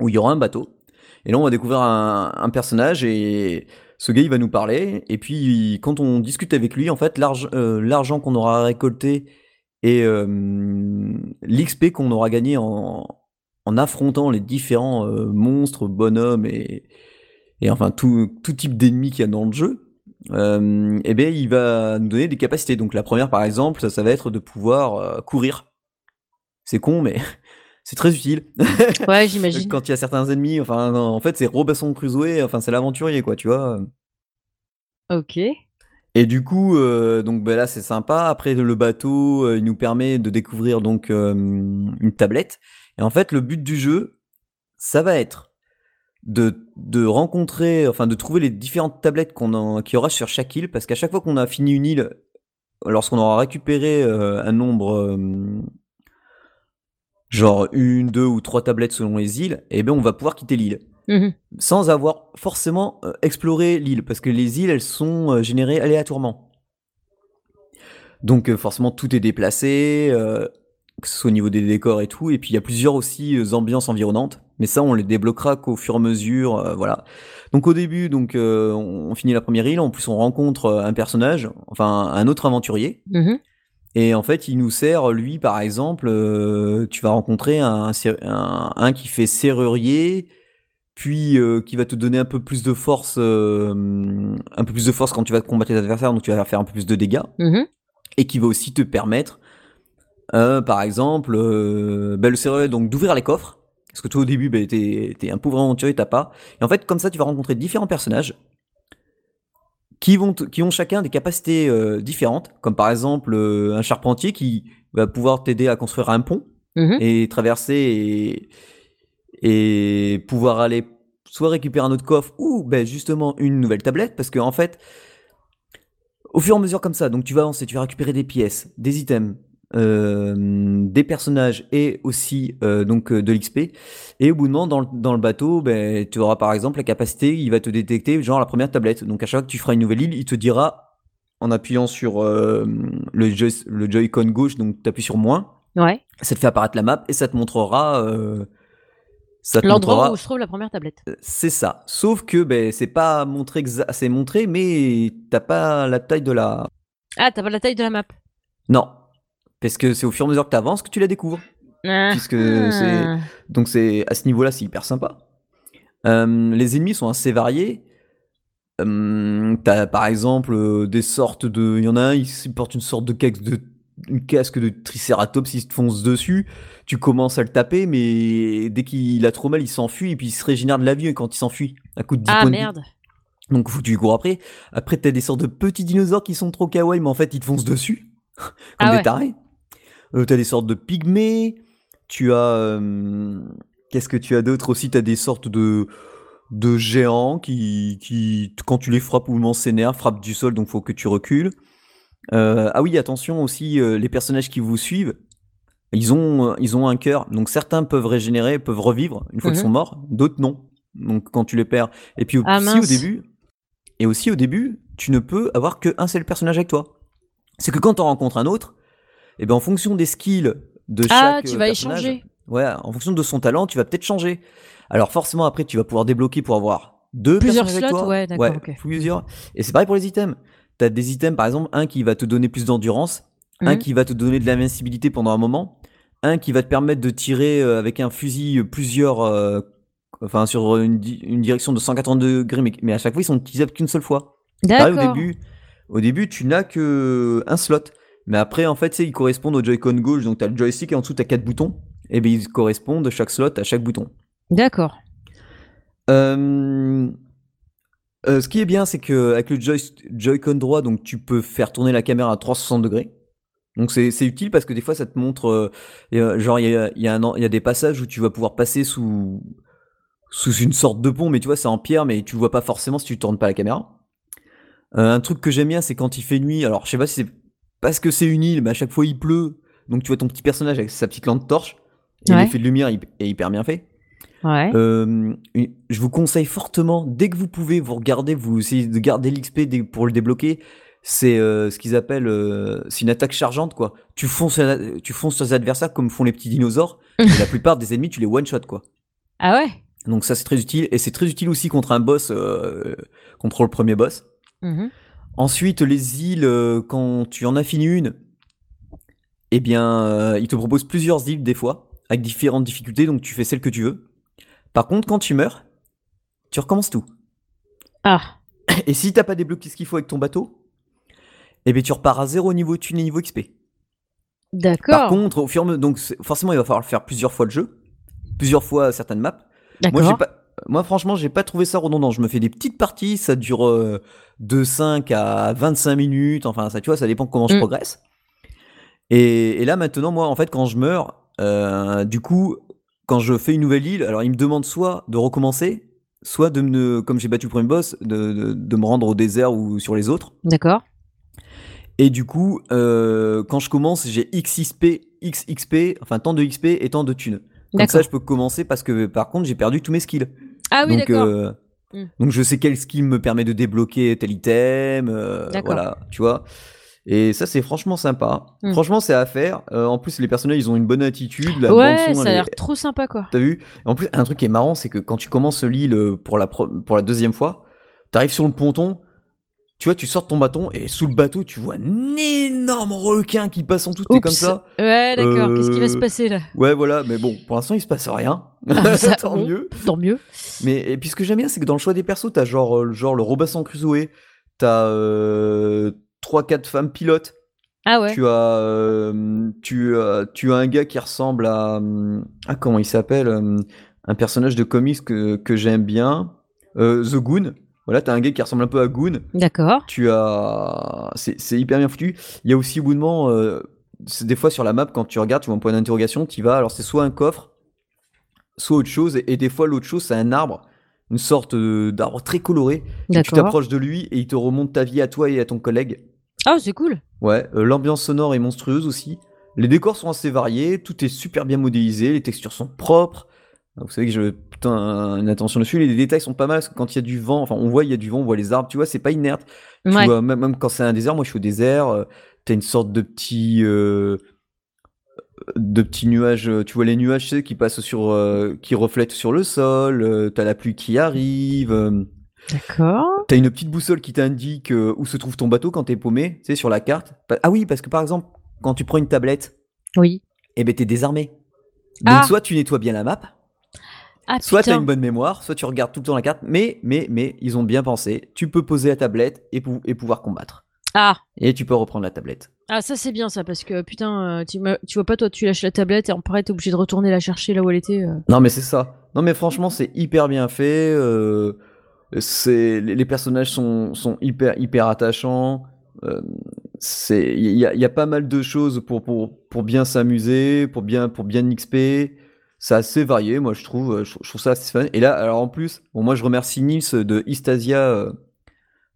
où il y aura un bateau. Et là, on va découvrir un, un, personnage et ce gars, il va nous parler. Et puis, quand on discute avec lui, en fait, l'argent qu'on aura récolté et l'XP qu'on aura gagné en, en, affrontant les différents monstres, bonhommes et, et enfin tout, tout type d'ennemis qu'il y a dans le jeu, euh, eh bien, il va nous donner des capacités. Donc la première, par exemple, ça, ça va être de pouvoir courir. C'est con, mais c'est très utile. Ouais, j'imagine. Quand il y a certains ennemis, enfin, en fait, c'est Robinson Crusoe, enfin, c'est l'aventurier, quoi, tu vois. Ok. Et du coup, euh, donc ben là c'est sympa. Après le bateau, euh, il nous permet de découvrir donc euh, une tablette. Et en fait, le but du jeu, ça va être de, rencontrer, enfin de trouver les différentes tablettes qu'on qu'il y aura sur chaque île, parce qu'à chaque fois qu'on a fini une île, lorsqu'on aura récupéré un nombre, genre une, deux ou trois tablettes selon les îles, eh ben on va pouvoir quitter l'île. Mmh Sans avoir forcément euh, exploré l'île, parce que les îles, elles sont euh, générées aléatoirement. Donc euh, forcément, tout est déplacé, que ce soit au niveau des décors et tout. Et puis il y a plusieurs aussi ambiances environnantes, mais ça, on les débloquera qu'au fur et à mesure. voilà. Donc au début, donc on finit la première île. En plus, on rencontre un personnage, enfin un autre aventurier. Mmh et en fait, il nous sert, lui, par exemple, tu vas rencontrer un, un, un, qui fait serrurier, puis euh, qui va te donner un peu plus de force, euh, un peu plus de force quand tu vas combattre les adversaires, donc tu vas faire un peu plus de dégâts, mmh et qui va aussi te permettre, euh, par exemple, bah, le donc d'ouvrir les coffres Parce que toi au début, bah, t'es es un pauvre aventurier, t'as pas. Et en fait, comme ça, tu vas rencontrer différents personnages qui, vont qui ont chacun des capacités différentes, comme par exemple un charpentier qui va pouvoir t'aider à construire un pont Mhm. et traverser et, et pouvoir aller soit récupérer un autre coffre ou ben, justement une nouvelle tablette, parce que en fait, au fur et à mesure comme ça, donc tu vas avancer, tu vas récupérer des pièces, des items, euh, des personnages et aussi euh, donc euh, de l'XP. Et au bout d'un moment, dans le, dans le bateau, ben, tu auras par exemple la capacité, il va te détecter genre la première tablette. Donc à chaque fois que tu feras une nouvelle île, il te dira en appuyant sur le, joy- le Joy-Con gauche, donc tu appuies sur moins, Ouais. ça te fait apparaître la map et ça te montrera. Euh, L'endroit où se trouve la première tablette. c'est ça. Sauf que ben, c'est pas montré exa- c'est montré, mais t'as pas la taille de la. Ah, t'as pas la taille de la map. Non. Parce que c'est au fur et à mesure que t'avances que tu la découvres. Puisque c'est- Ah. Donc c'est à ce niveau-là, c'est hyper sympa. Euh, les ennemis sont assez variés. Euh, T'as par exemple euh, des sortes de. Il y en a un, il porte une sorte de casque de, une casque de Triceratops, il te fonce dessus. Tu commences à le taper, mais dès qu'il a trop mal, il s'enfuit et puis il se régénère de la vie quand il s'enfuit. À coup de 10 Ah points de merde. Donc faut que tu cours après. Après, t'as des sortes de petits dinosaures qui sont trop kawaii, mais en fait, ils te foncent dessus. Comme Ah des ouais. tarés. Euh, t'as des sortes de pygmées. Tu as. euh, Qu'est-ce que tu as d'autre aussi? T'as des sortes de de géants qui, qui, quand tu les frappes, moment s'énervent, frappent du sol, donc faut que tu recules. Euh, ah oui, attention aussi, euh, les personnages qui vous suivent, ils ont, euh, ils ont un cœur. Donc certains peuvent régénérer, peuvent revivre une fois qu'ils Mhm. sont morts, d'autres non. Donc quand tu les perds. Et puis Ah, aussi au mince. début, et aussi au début, tu ne peux avoir qu'un seul personnage avec toi. C'est que quand tu en rencontres un autre, et ben en fonction des skills de Ah, chaque tu euh, vas personnage, échanger. Ouais, en fonction de son talent, tu vas peut-être changer. Alors forcément, après, tu vas pouvoir débloquer pour avoir deux Plusieurs personnages avec slots, toi. ouais, d'accord, ok. plusieurs. Et c'est pareil pour les items. T'as des items, par exemple, un qui va te donner plus d'endurance, un Mhm. qui va te donner de l'invincibilité pendant un moment, un qui va te permettre de tirer euh, avec un fusil euh, plusieurs, euh, enfin sur une, di- une direction de 180 degrés, mais, mais à chaque fois ils sont utilisables qu'une seule fois. Pareil, au D'accord. début, au début, tu n'as que un slot. Mais après, en fait, tu ils correspondent au Joy-Con gauche. Donc, tu as le joystick et en dessous, tu as quatre boutons. Et bien, ils correspondent chaque slot à chaque bouton. D'accord. Euh, euh, ce qui est bien, c'est que avec le Joy- Joy-Con droit, donc tu peux faire tourner la caméra à 360 degrés. Donc c'est c'est utile parce que des fois ça te montre, euh, euh, genre il y a, y, a un en- il y a des passages où tu vas pouvoir passer sous sous une sorte de pont, mais tu vois c'est en pierre, mais tu le vois pas forcément si tu tournes pas la caméra. Euh, un truc que j'aime bien, c'est quand il fait nuit. Alors je sais pas si c'est parce que c'est une île, mais à chaque fois il pleut, donc tu vois ton petit personnage avec sa petite lampe torche et Ouais. l'effet de lumière est hyper bien fait. Ouais. Euh, je vous conseille fortement, dès que vous pouvez, vous regardez, vous essayez de garder l'XP pour le débloquer. C'est euh, ce qu'ils appellent, euh, c'est une attaque chargeante quoi. Tu fonces, tu fonces sur les adversaires comme font les petits dinosaures. et la plupart des ennemis, tu les one shot quoi. Ah ouais? Donc ça c'est très utile et c'est très utile aussi contre un boss, contre le premier boss. Mhm. Ensuite, les îles, quand tu en as fini une, eh bien, ils te proposent plusieurs îles des fois, avec différentes difficultés, donc tu fais celle que tu veux. Par contre, quand tu meurs, tu recommences tout. Ah. Et si t'as pas débloqué ce qu'il faut avec ton bateau, eh bien, tu repars à zéro niveau thune et niveau XP. Par D'accord. contre, au fur et à mesure, donc forcément, il va falloir faire plusieurs fois le jeu, plusieurs fois certaines maps. Moi, j'ai D'accord. pas, moi, franchement, j'ai pas trouvé ça redondant. Je me fais des petites parties, ça dure euh, de 5 à 25 minutes. Enfin, ça, tu vois, ça dépend comment je Mm. progresse. Et, et là, maintenant, moi, en fait, quand je meurs, euh, du coup, quand je fais une nouvelle île, alors il me demande soit de recommencer, soit de me, comme j'ai battu le premier boss, de, de, de me rendre au désert ou sur les autres. D'accord. Et du coup, euh, quand je commence, j'ai XXP, XXP, enfin tant de XP et tant de thunes. Comme ça, je peux commencer parce que par contre, j'ai perdu tous mes skills. Ah oui, d'accord. euh, Hmm. donc je sais quel skill me permet de débloquer tel item, euh, D'accord. voilà, tu vois. Et ça, c'est franchement sympa. Hmm. Franchement, c'est à faire. Euh, en plus, les personnages, ils ont une bonne attitude. La ouais, bande-son, ça elle a est- l'air trop sympa quoi. T'as vu? En plus, un truc qui est marrant, c'est que quand tu commences l'île euh, pour la, pro- pour la deuxième fois, t'arrives sur le ponton, tu vois, tu sors de ton bâton et sous le bateau, tu vois un énorme requin qui passe en dessous. T'es comme ça. Ouais, d'accord. Qu'est-ce qui va se Euh, passer là? Ouais, voilà. Mais bon, pour l'instant, il se passe rien. Ah, ça, Tant bon. mieux. Tant mieux. Mais et puis ce que j'aime bien, c'est que dans le choix des persos, t'as genre, genre le Robinson Crusoe, t'as euh, 3-4 femmes pilotes, Ah ouais. Tu as, euh, tu, as- tu as un gars qui ressemble à, ah, comment il s'appelle, un personnage de comics que, que j'aime bien, euh, The Goon. Voilà, t'as un gars qui ressemble un peu à Goon. D'accord. Tu as, c'est hyper bien foutu. Il y a aussi au bout de moment, euh, des fois sur la map quand tu regardes, tu vois un point d'interrogation, tu vas. Alors c'est soit un coffre, soit autre chose, et, et des fois l'autre chose c'est un arbre, une sorte euh, d'arbre très coloré. Et tu t'approches de lui et il te remonte ta vie à toi et à ton collègue. Ah, c'est cool. Ouais, euh, l'ambiance sonore est monstrueuse aussi. Les décors sont assez variés, tout est super bien modélisé, les textures sont propres. Vous savez que je putain une attention dessus, les détails sont pas mal parce que quand il y a du vent, enfin on voit il y a du vent, on voit les arbres, tu vois, c'est pas inerte. Tu vois, même, même quand c'est un désert, moi je suis au désert, euh, t'as une sorte de petit euh, de petits nuages, euh, tu vois les nuages tu sais, qui passent sur euh, qui reflètent sur le sol, t'as la pluie qui arrive. D'accord. T'as une petite boussole qui t'indique euh, où se trouve ton bateau quand t'es paumé, tu sais, sur la carte. Ah oui, parce que par exemple, quand tu prends une tablette, Oui. eh ben t'es désarmé. Donc Ah. soit tu nettoies bien la map, Ah, soit t'as une bonne mémoire, soit tu regardes tout le temps la carte, mais, mais, mais, ils ont bien pensé. Tu peux poser la tablette et, pou- et pouvoir combattre. Ah. Et tu peux reprendre la tablette. Ah, ça c'est bien ça, parce que putain, euh, tu, vois pas, toi, tu lâches la tablette et en pareil, t'es obligé de retourner la chercher là où elle était. euh. Non mais c'est ça. Non mais franchement c'est hyper bien fait. euh, c'est les personnages sont, sont hyper hyper attachants. euh, c'est il y a, y a pas mal de choses pour pour pour bien s'amuser, pour bien pour bien XP. C'est assez varié, moi je trouve. Je, je trouve ça assez fun. Et là alors en plus, bon moi je remercie Nils de Istasia euh,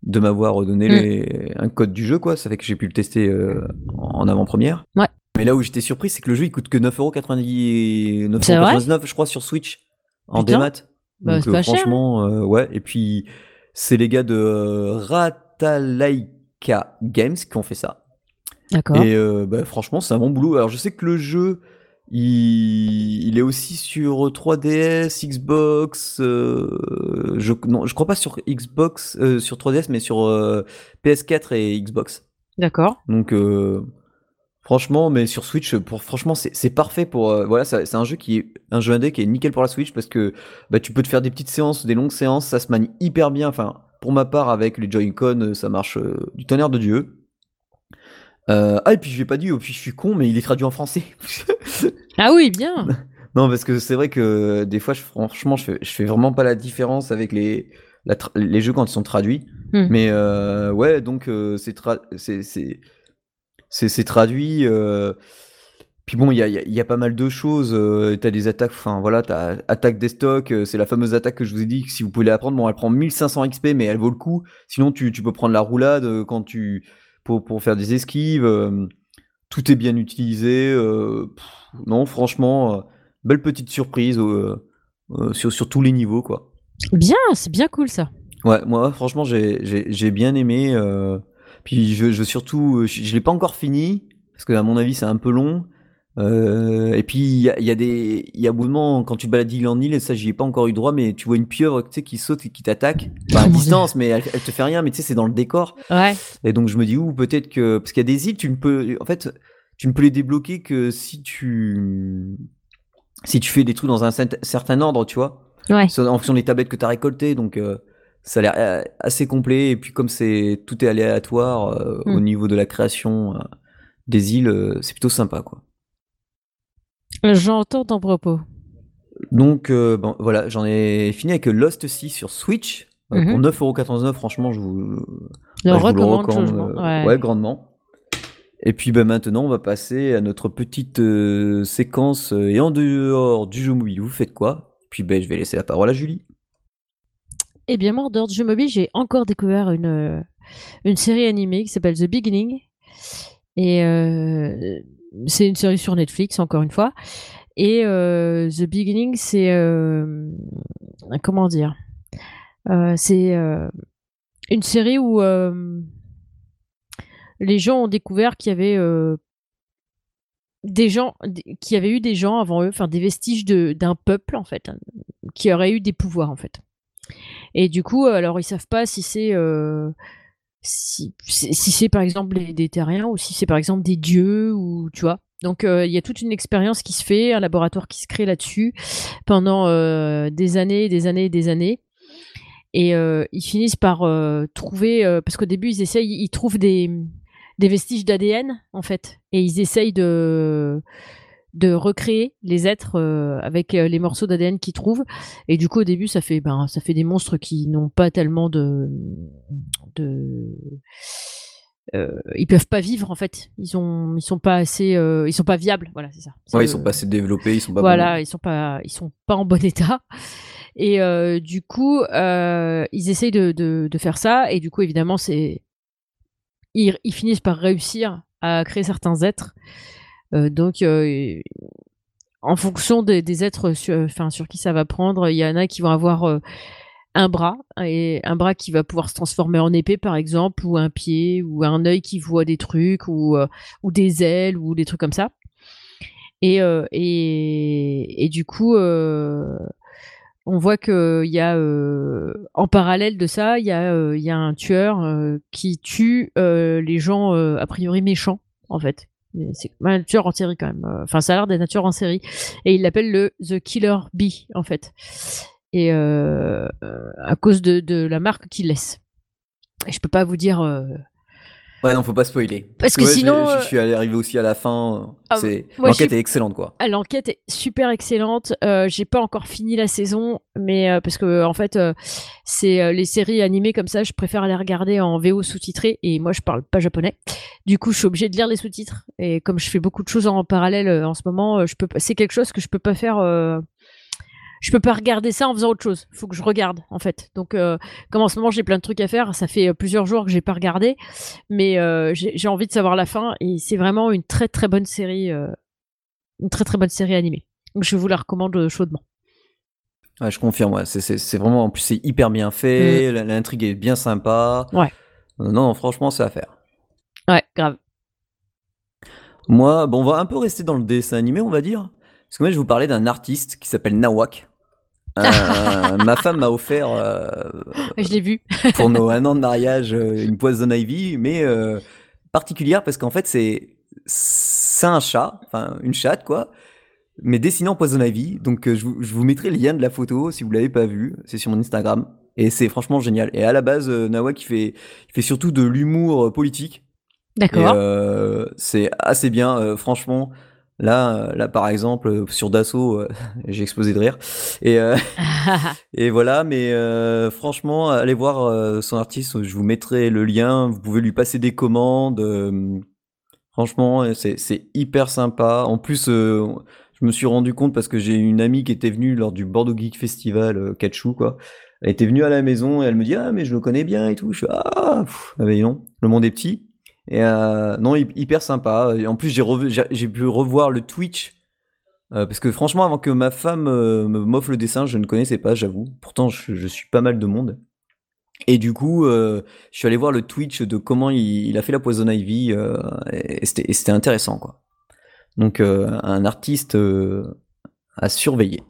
de m'avoir donné Mm. les, un code du jeu quoi. Ça fait que j'ai pu le tester euh, en avant-première. Ouais. Mais là où j'étais surpris, c'est que le jeu il coûte que 9,90€, C'est vrai? 9,99€ je crois sur Switch en démat. Bah, Donc euh, cher, franchement, euh, ouais. Et puis c'est les gars de euh, Ratalaika Games qui ont fait ça. D'accord. Et bah, franchement, c'est un bon boulot. Alors je sais que le jeu, il, il est aussi sur 3DS, Xbox. euh, je non, je crois pas sur Xbox, euh, sur 3DS, mais sur euh, PS4 et Xbox. D'accord. Donc euh, franchement, mais sur Switch, pour franchement, c'est parfait pour euh, voilà, c'est un jeu qui est un jeu indé qui est nickel pour la Switch parce que bah, tu peux te faire des petites séances, des longues séances, ça se manie hyper bien. Enfin, pour ma part, avec les Joy-Con, euh, ça marche euh, du tonnerre de Dieu. Euh, ah et puis je l'ai pas dit, oh, puis je suis con, mais il est traduit en français. Ah oui, bien. non, parce que c'est vrai que des fois, je, franchement, je fais, je fais vraiment pas la différence avec les, les jeux quand ils sont traduits. Hmm. Mais ouais, donc c'est c'est- c'est traduit. euh, Puis bon, il y a, y a- il y a pas mal de choses. euh, t'as des attaques, enfin voilà, t'as attaque des stocks. euh, c'est la fameuse attaque que je vous ai dit que si vous pouvez la prendre, bon, elle prend 1500 XP, mais elle vaut le coup. Sinon, tu, tu peux prendre la roulade euh, quand tu pour, pour faire des esquives. tout est bien utilisé. pff, non, franchement, belle petite surprise sur, sur tous les niveaux, quoi. Bien, c'est bien cool ça. Ouais, moi, franchement, j'ai j'ai- j'ai bien aimé. Puis je, je surtout, je, je l'ai pas encore fini parce que à mon avis, c'est un peu long. Euh, et puis il y a, il y a des, il y a un moment quand tu te balades d'île en île, et ça j'y ai pas encore eu droit, mais tu vois une pieuvre, tu sais, qui saute et qui t'attaque, Enfin, à distance, mais elle, elle te fait rien, mais tu sais, c'est dans le décor. Ouais. Et donc je me dis ou peut-être que parce qu'il y a des îles, tu ne peux, en fait, tu ne peux les débloquer que si tu, si tu fais des trucs dans un cer- certain ordre, tu vois Ouais. en fonction des tablettes que tu as récoltées. Donc, euh, ça a l'air euh, assez complet. Et puis, comme c'est tout est aléatoire euh, au niveau de la création euh, des îles, euh, c'est plutôt sympa, quoi. J'entends ton propos. Donc, bon, voilà, j'en ai fini avec Lost Sea sur Switch. Mhm. Pour 9,99€, franchement, je vous, Je bah, je vous le recommande Ouais. ouais, grandement. Et puis bah, maintenant, on va passer à notre petite séquence. et en dehors du jeu mobile, vous faites quoi? Puis ben, je vais laisser la parole à Julie. Eh bien, dehors du jeu mobile, j'ai encore découvert une, euh, une série animée qui s'appelle The Beginning. Et euh, c'est une série sur Netflix, encore une fois. Et euh, The Beginning, c'est. euh, comment dire Euh, C'est euh, une série où les gens ont découvert qu'il y avait. des gens qu'il y avait eu des gens avant eux, enfin des vestiges d'un peuple en fait, hein, qui aurait eu des pouvoirs en fait. Et du coup, alors ils savent pas si c'est euh, si, c'est par exemple des, terriens ou si c'est par exemple des dieux ou tu vois. Donc euh, il y a toute une expérience qui se fait, un laboratoire qui se crée là-dessus pendant euh, des années, des années, des années. Et euh, ils finissent par euh, trouver, euh, parce qu'au début ils essayent, ils trouvent des vestiges d'ADN en fait, et ils essayent de de recréer les êtres euh, avec euh, les morceaux d'ADN qu'ils trouvent. Et du coup, au début, ça fait, ben, ça fait des monstres qui n'ont pas tellement de, de, euh, ils peuvent pas vivre en fait. Ils ont, ils sont pas assez, ils sont pas viables. Voilà, c'est ça. Ouais, ils sont pas assez développés, ils sont pas. Voilà, ils sont pas, ils sont pas en bon état. Et du coup, ils essayent de, de, de, faire ça. Et du coup, évidemment, c'est, ils, ils finissent par réussir à créer certains êtres euh, donc, euh, en fonction des, êtres sur, sur qui ça va prendre, il y en a qui vont avoir euh, un bras et un bras qui va pouvoir se transformer en épée par exemple ou un pied ou un œil qui voit des trucs ou, des ailes ou des trucs comme ça. Et, du coup on voit qu'il y a en parallèle de ça il y a un tueur qui tue les gens a priori méchants en fait c'est un tueur en série quand même. Euh, enfin, ça a l'air d'être un en série. Et il l'appelle le The Killer Bee, en fait. Et euh, euh, à cause de, de la marque qu'il laisse. Et je peux pas vous dire Ouais, non, faut pas spoiler. Parce, que sinon. Je, suis arrivé aussi à la fin. Ah, l'enquête est excellente, quoi. Ah, l'enquête est super excellente. Euh, j'ai pas encore fini la saison, mais euh, parce que en fait, euh, c'est les séries animées comme ça, je préfère les regarder en VO sous-titré. Et moi, je parle pas japonais. Du coup, je suis obligée de lire les sous-titres. Et comme je fais beaucoup de choses en parallèle en ce moment, je peux. C'est quelque chose que je peux pas faire je peux pas regarder ça en faisant autre chose. Il faut que je regarde en fait. Donc euh, comme en ce moment j'ai plein de trucs à faire, ça fait euh, plusieurs jours que j'ai pas regardé, mais euh, j'ai envie de savoir la fin et c'est vraiment une très très bonne série, une très très bonne série animée. Donc je vous la recommande chaudement. Ouais, je confirme. Ouais. C'est vraiment en plus c'est hyper bien fait, mm. l'intrigue est bien sympa. Ouais. non, non, franchement c'est à faire. Grave. Moi, bon, on va un peu rester dans le dessin animé, on va dire. Parce que moi, je vais vous parler d'un artiste qui s'appelle Nawak. Euh, ma femme m'a offert, euh, je l'ai vu, pour nos un an de mariage, euh, une poison ivy, mais particulière parce qu'en fait c'est c'est un chat, enfin une chatte quoi, mais dessiné en poison ivy. Donc je vous, je, vous, mettrai le lien de la photo si vous l'avez pas vu, c'est sur mon Instagram et c'est franchement génial. Et à la base, Nawak il fait il fait surtout de l'humour politique. D'accord. c'est assez bien, franchement. Là, là par exemple, sur Dassault, euh, j'ai explosé de rire. Et, euh, et voilà, mais euh, franchement, allez voir son artiste, je vous mettrai le lien, vous pouvez lui passer des commandes. franchement, c'est hyper sympa. En plus, je me suis rendu compte parce que j'ai une amie qui était venue lors du Bordeaux Geek Festival Kachou, quoi. Elle était venue à la maison et elle me dit Ah, mais je le connais bien et tout. Je suis Ah, ah ben non, le monde est petit. Et euh, non, hyper sympa. Et en plus, j'ai, j'ai pu revoir le Twitch. Euh, parce que franchement, avant que ma femme euh, me m'offre le dessin, je ne connaissais pas, j'avoue. Pourtant, je, suis pas mal de monde. Et du coup, je suis allé voir le Twitch de comment il, a fait la Poison Ivy. et, c'était, intéressant, quoi. Donc, un artiste à surveiller.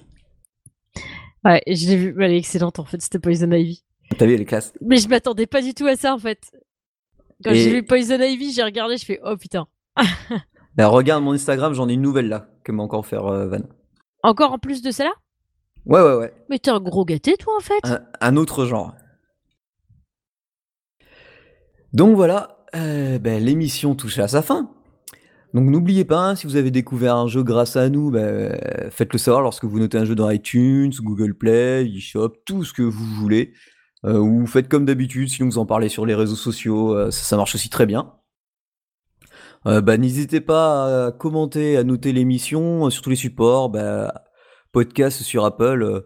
Ouais, je l'ai vu. Elle est excellente, en fait, c'était Poison Ivy. T'as vu, elle est classe. Mais je m'attendais pas du tout à ça, en fait. Quand j'ai vu Poison Ivy, j'ai regardé, je fais oh putain. bah, regarde mon Instagram, j'en ai une nouvelle là que m'a encore faire euh, Van. Encore en plus de celle-là? Ouais, ouais, ouais. Mais t'es un gros gâté, toi, en fait. Un, autre genre. Donc voilà, euh, ben, l'émission touche à sa fin. Donc n'oubliez pas, hein, si vous avez découvert un jeu grâce à nous, ben, faites-le savoir lorsque vous notez un jeu dans iTunes, Google Play, eShop, tout ce que vous voulez. Euh, ou faites comme d'habitude, sinon vous en parlez sur les réseaux sociaux, euh, ça, marche aussi très bien. Euh, bah, n'hésitez pas à commenter, à noter l'émission sur tous les supports, bah, podcast sur Apple.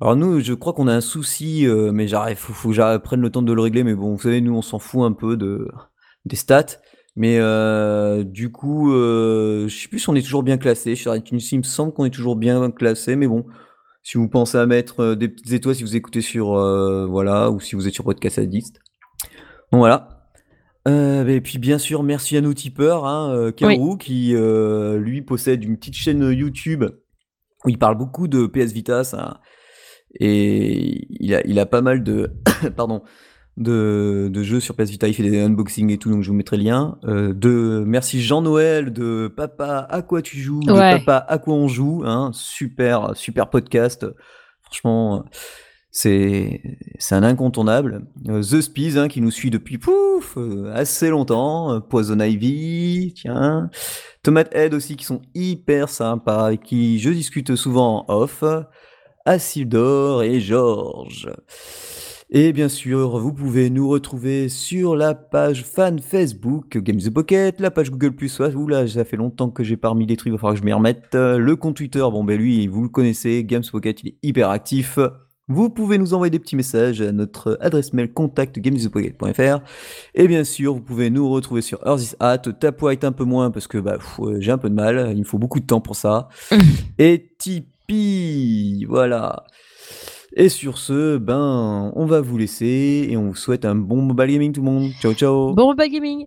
Alors nous, je crois qu'on a un souci, mais j'arrive, faut, faut que j'apprenne le temps de le régler. Mais bon, vous savez, nous, on s'en fout un peu de des stats. Mais du coup, je sais plus si on est toujours bien classé. Sur iTunes, il me semble qu'on est toujours bien classé, mais bon, si vous pensez à mettre euh, des petites étoiles si vous écoutez sur euh, voilà ou si vous êtes sur podcast addict. Donc voilà. Euh, et puis bien sûr, merci à nos tipeurs, hein, qui lui possède une petite chaîne YouTube où il parle beaucoup de PS Vita, ça, et il a, il a pas mal de, pardon, de, de, jeux sur PS Vita, il fait des unboxings et tout, donc je vous mettrai le lien. Euh, de merci Jean-Noël, de Papa à quoi tu joues, de Papa à quoi on joue, hein, super super podcast. Franchement, C'est c'est un incontournable. Euh, The Speed hein, qui nous suit depuis pouf euh, assez longtemps. Euh, Poison Ivy, tiens. Tomate Head aussi qui sont hyper sympas et qui je discute souvent en off. Asildor et Georges. Et bien sûr, vous pouvez nous retrouver sur la page fan Facebook Games the Pocket, la page Google Plus. Oula, ça fait longtemps que j'ai pas mis les trucs, il va falloir que je m'y remette. Le compte Twitter, bon ben lui, vous le connaissez, Games Pocket, il est hyper actif. Vous pouvez nous envoyer des petits messages à notre adresse mail contact gamesthepocket.fr et bien sûr vous pouvez nous retrouver sur Hat, Tapwhite un peu moins parce que bah, j'ai un peu de mal, il me faut beaucoup de temps pour ça et Tipeee, voilà. Et sur ce, ben on va vous laisser et on vous souhaite un bon mobile gaming tout le monde. Ciao ciao. Bon mobile gaming.